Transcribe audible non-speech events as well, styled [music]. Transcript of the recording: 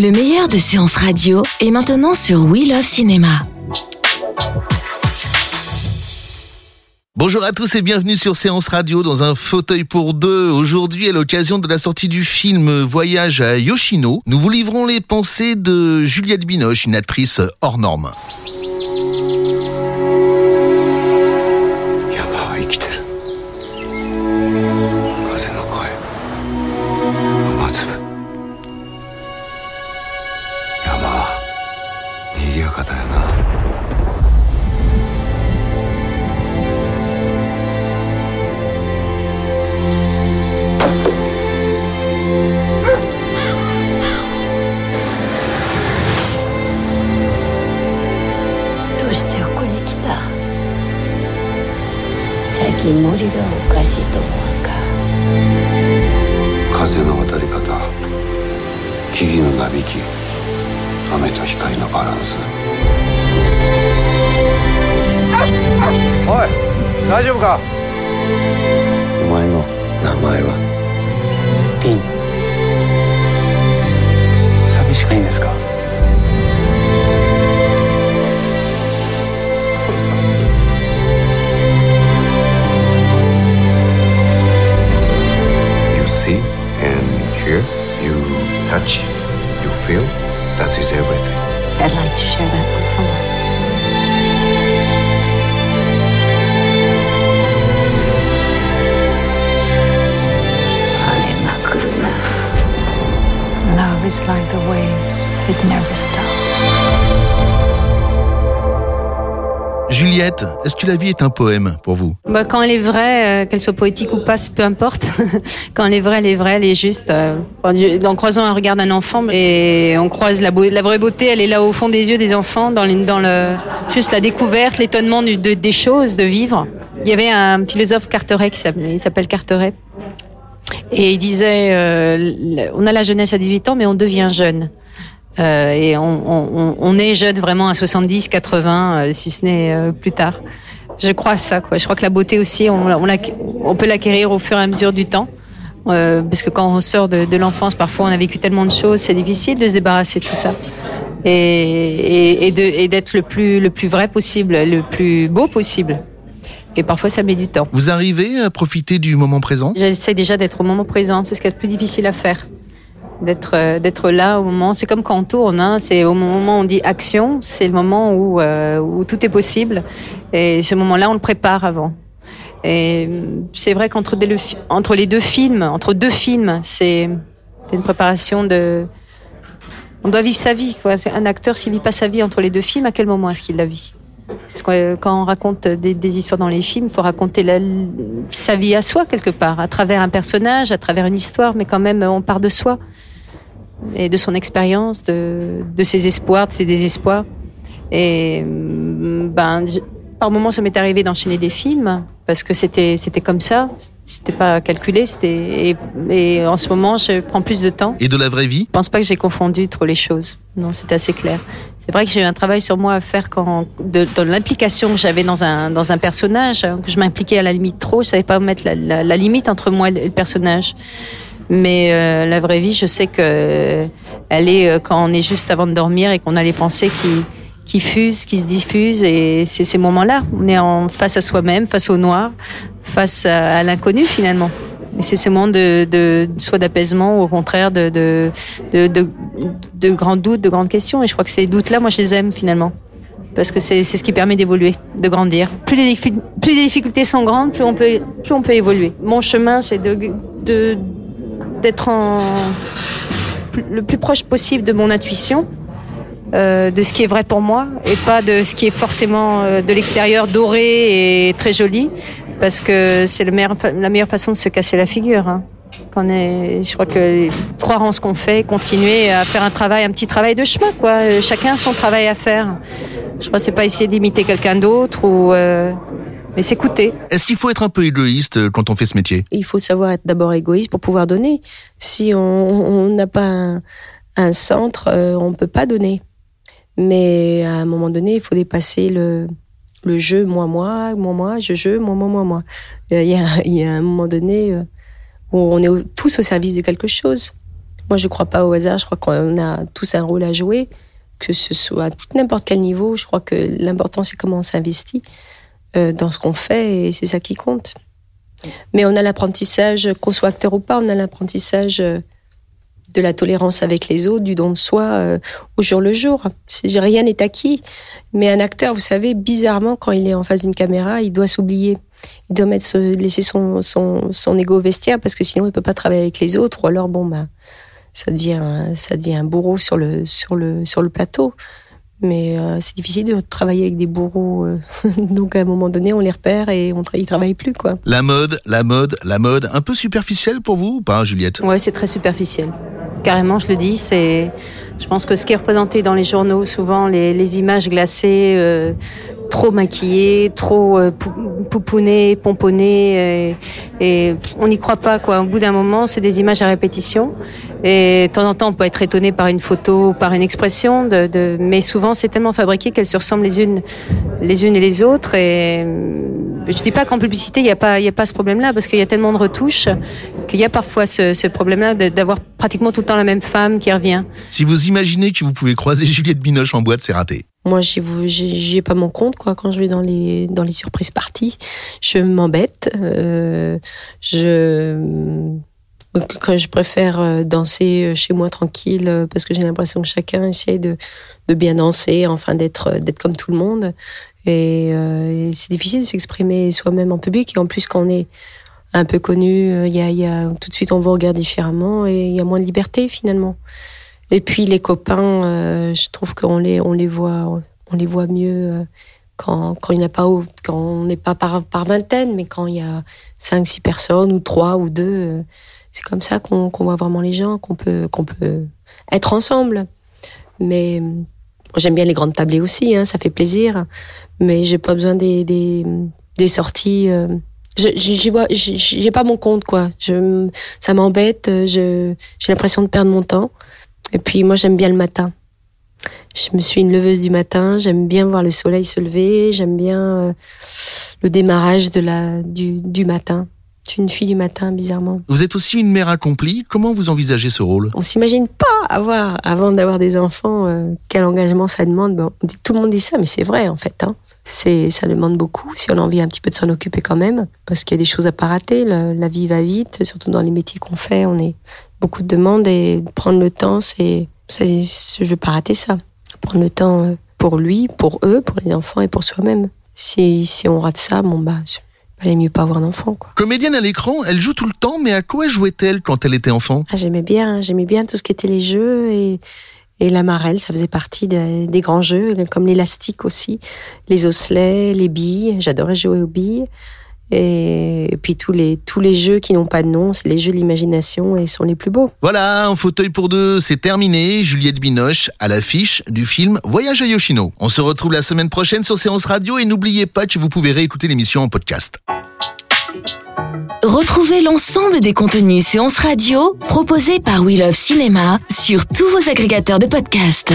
Le meilleur de séances radio est maintenant sur We Love Cinéma. Bonjour à tous et bienvenue sur Séance Radio dans un fauteuil pour deux. Aujourd'hui, à l'occasion de la sortie du film Voyage à Yoshino, nous vous livrons les pensées de Juliette Binoche, une actrice hors norme. かだよな。どうしてここに来た？最近森がおかしいと思わんか？風の渡り方木々のなびき雨と光のバランスおい。大丈夫か？お前の名前は？リン is like the waves, it never stops. Juliette, est-ce que la vie est un poème pour vous? Bah, quand elle est vraie, euh, qu'elle soit poétique ou pas, peu importe. [laughs] quand elle est vraie, elle est vraie, elle est juste. euh, en croisant un regard d'un enfant, et on croise la, vraie beauté, elle est là au fond des yeux des enfants, dans, les- dans le, juste la découverte, l'étonnement de- des choses, de vivre. Il y avait un philosophe Carteret qui s'appelle Carteret. Et il disait, euh, on a la jeunesse à 18 ans, mais on devient jeune. Euh, et on, on- on- est jeune vraiment à 70, 80, euh, si ce n'est euh, plus tard. Je crois ça. Quoi. Je crois que la beauté aussi, on, on, peut l'acquérir au fur et à mesure du temps. Euh, parce que quand on sort de, de l'enfance, parfois on a vécu tellement de choses, c'est difficile de se débarrasser de tout ça. Et, et, et d'être le plus, le plus vrai possible, le plus beau possible. Et parfois ça met du temps. Vous arrivez à profiter du moment présent? J'essaie déjà d'être au moment présent. C'est ce qui est le plus difficile à faire. D'être euh, d'être là au moment. C'est comme quand on tourne. Hein, c'est au moment où on dit action. C'est le moment où euh, où tout est possible. Et ce moment-là, on le prépare avant. Et euh, c'est vrai qu'entre des- le fi- entre les deux films, entre deux films, c'est une préparation de. On doit vivre sa vie. Quoi. Un acteur, s'il vit pas sa vie entre les deux films, à quel moment est-ce qu'il la vit? Parce que euh, quand on raconte des, histoires dans les films, il faut raconter sa vie à soi quelque part, à travers un personnage, à travers une histoire, mais quand même on part de soi et de son expérience, de, ses espoirs, de ses désespoirs. Et mm, ben, par moments, ça m'est arrivé d'enchaîner des films parce que c'était c'était comme ça, c'était pas calculé, c'était et, et en ce moment, je prends plus de temps. Et de la vraie vie? Je pense pas que j'ai confondu trop les choses. Non, c'est assez clair. C'est vrai que j'ai eu un travail sur moi à faire quand, de, dans l'implication que j'avais dans un, dans un personnage, hein, que je m'impliquais à la limite trop. Je savais pas mettre la, la, la limite entre moi et le personnage. Mais euh, la vraie vie, je sais que elle est euh, quand on est juste avant de dormir et qu'on a les pensées qui, qui fusent, qui se diffusent. Et c'est ces moments-là. On est face à soi-même, face au noir, face à, l'inconnu finalement. Et c'est ce moment de, de soit d'apaisement ou au contraire de, grands doutes, de grandes questions. Et je crois que ces doutes-là, moi, je les aime finalement. Parce que c'est ce qui permet d'évoluer, de grandir. Plus les, difficultés sont grandes, plus on peut, plus on peut évoluer. Mon chemin, c'est d'être le plus proche possible de mon intuition, euh, de ce qui est vrai pour moi, et pas de ce qui est forcément euh, de l'extérieur doré et très joli, parce que c'est le meilleur la meilleure façon de se casser la figure. hein. Qu'on est, je crois que croire en ce qu'on fait, continuer à faire un travail, un petit travail de chemin, quoi. Euh, Chacun a son travail à faire. Je crois que c'est pas essayer d'imiter quelqu'un d'autre ou, euh, mais s'écouter. Est-ce qu'il faut être un peu égoïste quand on fait ce métier? Il faut savoir être d'abord égoïste pour pouvoir donner. Si on on n'a pas un, un centre, on peut pas donner. Mais à un moment donné, il faut dépasser le, le jeu moi moi moi moi je je moi moi moi moi. Euh, Il y a il y a un moment donné euh, où on est tous au service de quelque chose. Moi, je crois pas au hasard. Je crois qu'on a tous un rôle à jouer, que ce soit à n'importe quel niveau. Je crois que l'important, c'est comment on s'investit euh, dans ce qu'on fait et c'est ça qui compte. Mais on a l'apprentissage, qu'on soit acteur ou pas, on a l'apprentissage de la tolérance avec les autres, du don de soi euh, au jour le jour. Rien n'est acquis. Mais un acteur, vous savez, bizarrement, quand il est en face d'une caméra, il doit s'oublier. Il doit mettre, laisser son, son, son ego au vestiaire parce que sinon il peut pas travailler avec les autres. Ou alors, bon, bah, ça devient, ça devient un bourreau sur le, sur le, sur le plateau. Mais euh, c'est difficile de travailler avec des bourreaux. euh. [laughs] Donc à un moment donné, on les repère et on tra- ils travaillent plus, quoi. La mode, la mode, la mode, un peu superficielle pour vous ou pas, Juliette? Ouais, c'est très superficiel. Carrément, je le dis, c'est. Je pense que ce qui est représenté dans les journaux, souvent les, les images glacées, euh, trop maquillées, trop euh, pou- pouponnées, pomponnées, et, et on n'y croit pas quoi. Au bout d'un moment, c'est des images à répétition. Et de temps en temps, on peut être étonné par une photo, par une expression, de, de... mais souvent c'est tellement fabriqué qu'elles se ressemblent les unes, les unes et les autres. Et euh, je dis pas qu'en publicité il n'y a pas, il y a pas ce problème-là, parce qu'il y a tellement de retouches qu'il y a parfois ce, ce problème-là d'avoir pratiquement tout le temps la même femme qui revient. Si vous imaginez que vous pouvez croiser [laughs] Juliette Binoche en boîte, c'est raté. Moi, j'y vous- j'y j'y ai pas mon compte, quoi. Quand je vais dans les, dans les surprises parties, je m'embête. Euh, je, donc, je préfère euh, danser chez moi tranquille, euh, parce que j'ai l'impression que chacun essaye de, bien danser, enfin d'être, euh, comme tout le monde. Et, euh, c'est difficile de s'exprimer soi-même en public. Et en plus, quand on est un peu connu, euh, il y a, tout de suite, on vous regarde différemment et il y a moins de liberté, finalement. Et puis les copains, euh, je trouve qu'on les, voit, mieux euh, quand, quand il pas, quand on n'est pas par, par vingtaine, mais quand il y a cinq, six personnes ou trois ou deux, euh, c'est comme ça qu'on voit vraiment les gens, qu'on peut, peut être ensemble. Mais euh, j'aime bien les grandes tablées aussi, hein, ça fait plaisir. Mais j'ai pas besoin des, des, sorties. euh, je- vois, j'ai pas mon compte quoi. Je, ça m'embête. j'ai l'impression de perdre mon temps. Et puis moi j'aime bien le matin. Je me suis une leveuse du matin. J'aime bien voir le soleil se lever. J'aime bien euh, le démarrage de la du, du matin. Je suis une fille du matin bizarrement. Vous êtes aussi une mère accomplie. Comment vous envisagez ce rôle? On s'imagine pas avoir avant d'avoir des enfants euh, quel engagement ça demande. Bon, on dit- tout le monde dit ça, mais c'est vrai en fait. Hein. C'est ça demande beaucoup. Si on a envie un petit peu de s'en occuper quand même, parce qu'il y a des choses à pas rater. Le- la vie va vite, surtout dans les métiers qu'on fait. On est beaucoup de demandes et prendre le temps, c'est, c'est, je veux pas rater ça. Prendre le temps euh, pour lui, pour eux, pour les enfants et pour soi-même. Si, si on rate ça, bon bah, il valait mieux pas avoir d'enfant. Comédienne à l'écran, elle joue tout le temps, mais à quoi jouait-elle quand elle était enfant? Ah, j'aimais bien, j'aimais bien tout ce qui était les jeux et, et la marelle, ça faisait partie des, des grands jeux, comme l'élastique aussi, les osselets, les billes. J'adorais jouer aux billes. Et, puis tous les, tous les jeux qui n'ont pas de nom, c'est les jeux de l'imagination et sont les plus beaux. Voilà, un fauteuil pour deux, c'est terminé. Juliette Binoche à l'affiche du film Voyage à Yoshino. On se retrouve la semaine prochaine sur Séance Radio et n'oubliez pas que vous pouvez réécouter l'émission en podcast. Retrouvez l'ensemble des contenus séances radio proposés par We Love Cinéma sur tous vos agrégateurs de podcasts.